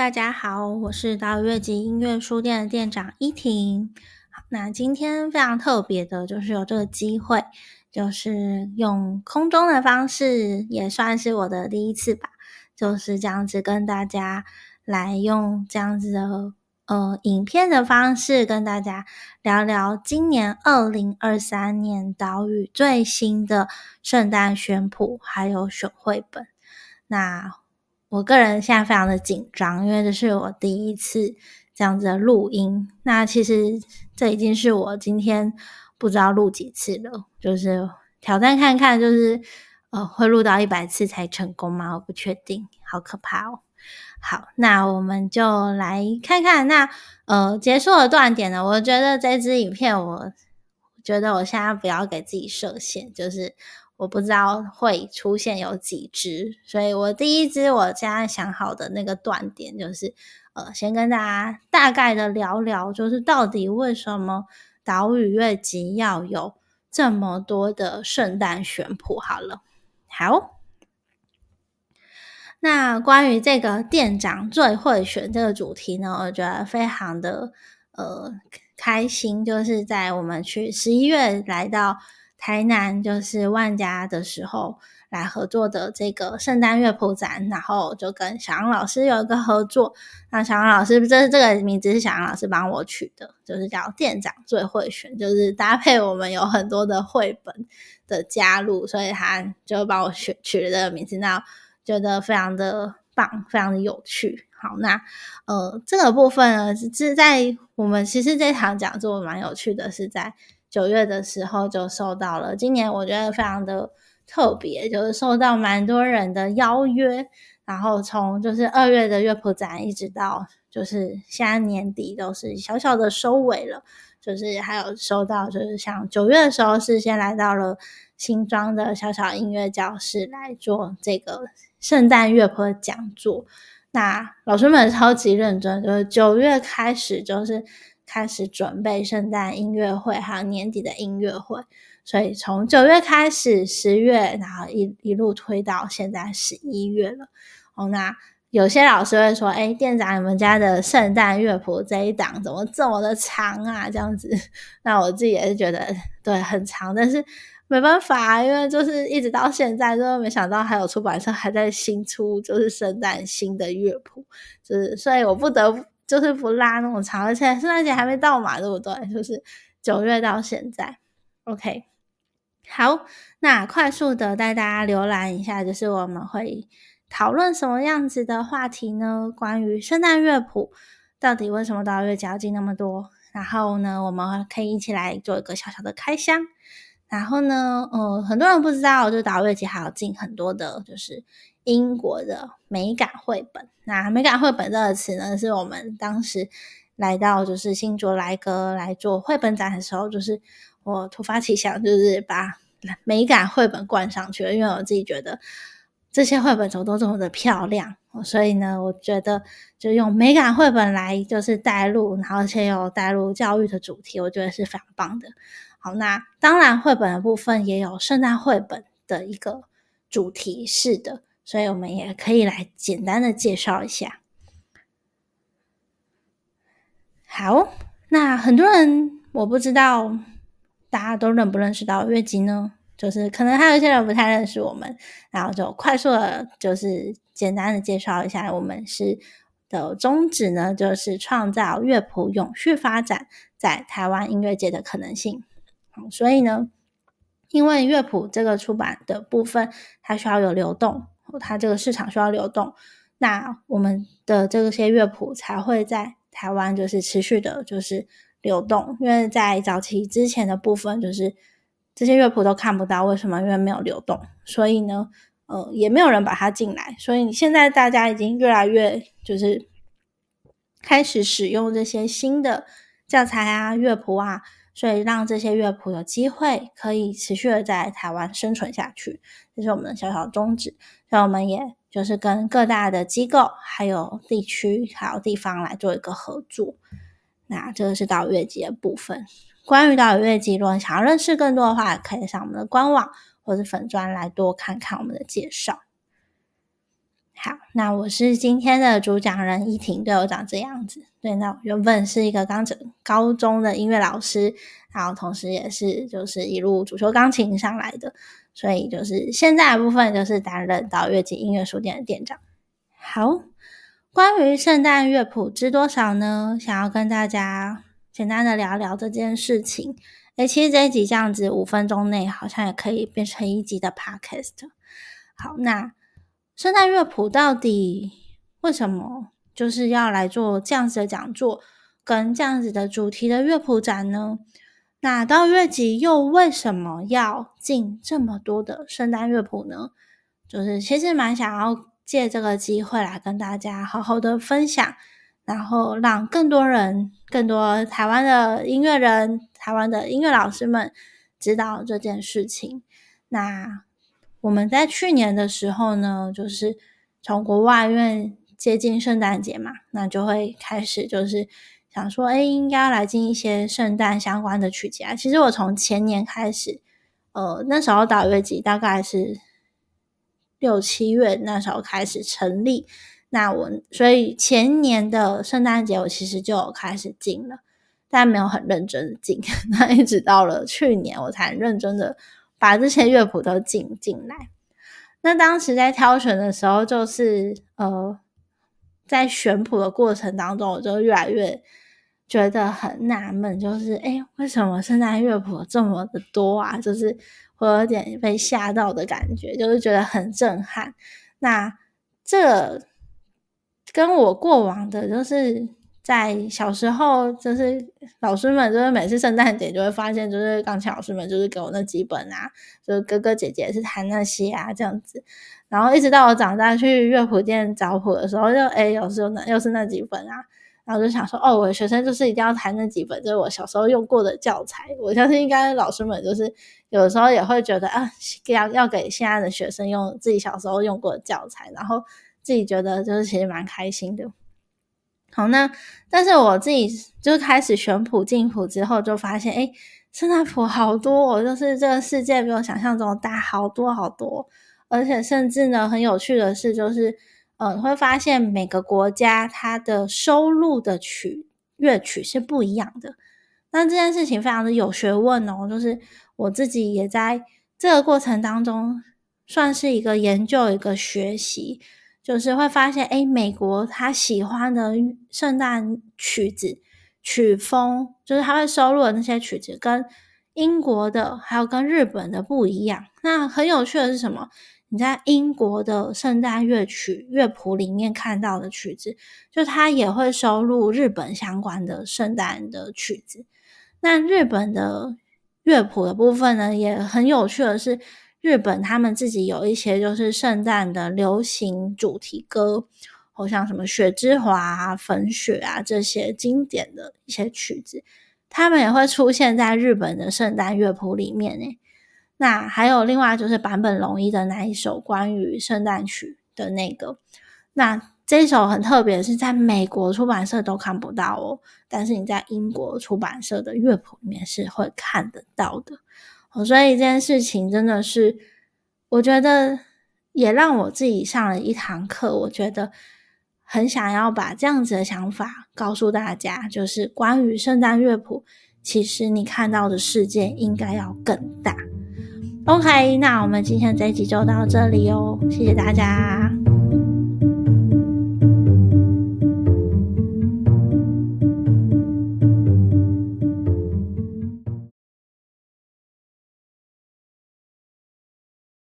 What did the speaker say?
大家好，我是岛屿乐集音乐书店的店长依婷。那今天非常特别的，就是有这个机会，就是用空中的方式，也算是我的第一次吧，就是这样子跟大家来用这样子的呃影片的方式，跟大家聊聊今年二零二三年岛屿最新的圣诞选谱，还有选绘本。那我个人现在非常的紧张，因为这是我第一次这样子的录音。那其实这已经是我今天不知道录几次了，就是挑战看看，就是呃会录到一百次才成功吗？我不确定，好可怕哦。好，那我们就来看看那呃结束的断点呢？我觉得这支影片，我觉得我现在不要给自己设限，就是。我不知道会出现有几只，所以我第一只我现在想好的那个断点就是，呃，先跟大家大概的聊聊，就是到底为什么岛屿乐集要有这么多的圣诞选谱？好了，好，那关于这个店长最会选这个主题呢，我觉得非常的呃开心，就是在我们去十一月来到。台南就是万家的时候来合作的这个圣诞乐谱展，然后就跟小杨老师有一个合作。那小杨老师，这这个名字是小杨老师帮我取的，就是叫店长最会选，就是搭配我们有很多的绘本的加入，所以他就帮我选取了这个名字。那觉得非常的棒，非常的有趣。好，那呃这个部分呢是在我们其实这场讲座蛮有趣的，是在。九月的时候就收到了，今年我觉得非常的特别，就是受到蛮多人的邀约，然后从就是二月的乐谱展一直到就是现在年底都是小小的收尾了，就是还有收到就是像九月的时候是先来到了新庄的小小音乐教室来做这个圣诞乐谱讲座，那老师们超级认真，就是九月开始就是。开始准备圣诞音乐会，还有年底的音乐会，所以从九月开始，十月，然后一一路推到现在十一月了。哦，那有些老师会说：“哎，店长，你们家的圣诞乐谱这一档怎么这么的长啊？”这样子，那我自己也是觉得对很长，但是没办法，因为就是一直到现在，都没想到还有出版社还在新出，就是圣诞新的乐谱，就是所以我不得不。就是不拉那么长，而且圣诞节还没到嘛，对不对？就是九月到现在，OK。好，那快速的带大家浏览一下，就是我们会讨论什么样子的话题呢？关于圣诞乐谱，到底为什么到月交进那么多？然后呢，我们可以一起来做一个小小的开箱。然后呢，呃，很多人不知道，就导月节还要进很多的，就是。英国的美感绘本，那美感绘本这个词呢，是我们当时来到就是新卓莱格来做绘本展的时候，就是我突发奇想，就是把美感绘本冠上去了，因为我自己觉得这些绘本怎么都这么的漂亮，所以呢，我觉得就用美感绘本来就是带入，然后且有带入教育的主题，我觉得是非常棒的。好，那当然绘本的部分也有圣诞绘本的一个主题式的。所以我们也可以来简单的介绍一下。好，那很多人我不知道大家都认不认识到月吉呢？就是可能还有一些人不太认识我们，然后就快速的，就是简单的介绍一下，我们是的宗旨呢，就是创造乐谱永续发展在台湾音乐界的可能性。所以呢，因为乐谱这个出版的部分，它需要有流动。它这个市场需要流动，那我们的这些乐谱才会在台湾就是持续的，就是流动。因为在早期之前的部分，就是这些乐谱都看不到，为什么？因为没有流动，所以呢，呃，也没有人把它进来。所以现在大家已经越来越就是开始使用这些新的教材啊、乐谱啊。所以让这些乐谱有机会可以持续的在台湾生存下去，这是我们的小小宗旨。所以我们也就是跟各大的机构、还有地区、还有地方来做一个合作。那这个是岛乐集的部分。关于岛乐集，如果想要认识更多的话，可以上我们的官网或者粉专来多看看我们的介绍。好，那我是今天的主讲人依婷，对我长这样子。对，那原本是一个钢琴高中的音乐老师，然后同时也是就是一路主修钢琴上来的，所以就是现在的部分就是担任到乐器音乐书店的店长。好，关于圣诞乐谱知多少呢？想要跟大家简单的聊聊这件事情。诶，其实这一集这样子五分钟内好像也可以变成一集的 podcast。好，那。圣诞乐谱到底为什么就是要来做这样子的讲座，跟这样子的主题的乐谱展呢？那到乐集又为什么要进这么多的圣诞乐谱呢？就是其实蛮想要借这个机会来跟大家好好的分享，然后让更多人、更多台湾的音乐人、台湾的音乐老师们知道这件事情。那。我们在去年的时候呢，就是从国外，因为接近圣诞节嘛，那就会开始就是想说，哎，应该来进一些圣诞相关的曲集啊。其实我从前年开始，呃，那时候导乐集大概是六七月那时候开始成立，那我所以前年的圣诞节我其实就有开始进了，但没有很认真的进，那一直到了去年我才认真的。把这些乐谱都进进来。那当时在挑选的时候，就是呃，在选谱的过程当中，我就越来越觉得很纳闷，就是哎，为什么圣诞乐谱这么的多啊？就是我有点被吓到的感觉，就是觉得很震撼。那这跟我过往的，就是。在小时候，就是老师们，就是每次圣诞节就会发现，就是钢琴老师们就是给我那几本啊，就是哥哥姐姐是弹那些啊这样子，然后一直到我长大去乐谱店找谱的时候，就哎，有时候那又是那几本啊，然后就想说，哦，我的学生就是一定要弹那几本，就是我小时候用过的教材。我相信应该老师们就是有时候也会觉得啊，要要给现在的学生用自己小时候用过的教材，然后自己觉得就是其实蛮开心的。好，那但是我自己就开始选谱进谱之后，就发现，哎，圣诞谱好多，哦，就是这个世界比我想象中大好多好多，而且甚至呢，很有趣的是，就是，呃，会发现每个国家它的收录的曲乐曲是不一样的。那这件事情非常的有学问哦，就是我自己也在这个过程当中，算是一个研究，一个学习。就是会发现，哎，美国他喜欢的圣诞曲子曲风，就是他会收录的那些曲子，跟英国的还有跟日本的不一样。那很有趣的是什么？你在英国的圣诞乐曲乐谱里面看到的曲子，就它也会收录日本相关的圣诞的曲子。那日本的乐谱的部分呢，也很有趣的是。日本他们自己有一些就是圣诞的流行主题歌，好像什么《雪之华》、《粉雪》啊这些经典的一些曲子，他们也会出现在日本的圣诞乐谱里面呢。那还有另外就是坂本龙一的那一首关于圣诞曲的那个，那这首很特别，是在美国出版社都看不到哦，但是你在英国出版社的乐谱里面是会看得到的。所以这件事情真的是，我觉得也让我自己上了一堂课。我觉得很想要把这样子的想法告诉大家，就是关于圣诞乐谱，其实你看到的世界应该要更大。OK，那我们今天这一集就到这里哦，谢谢大家。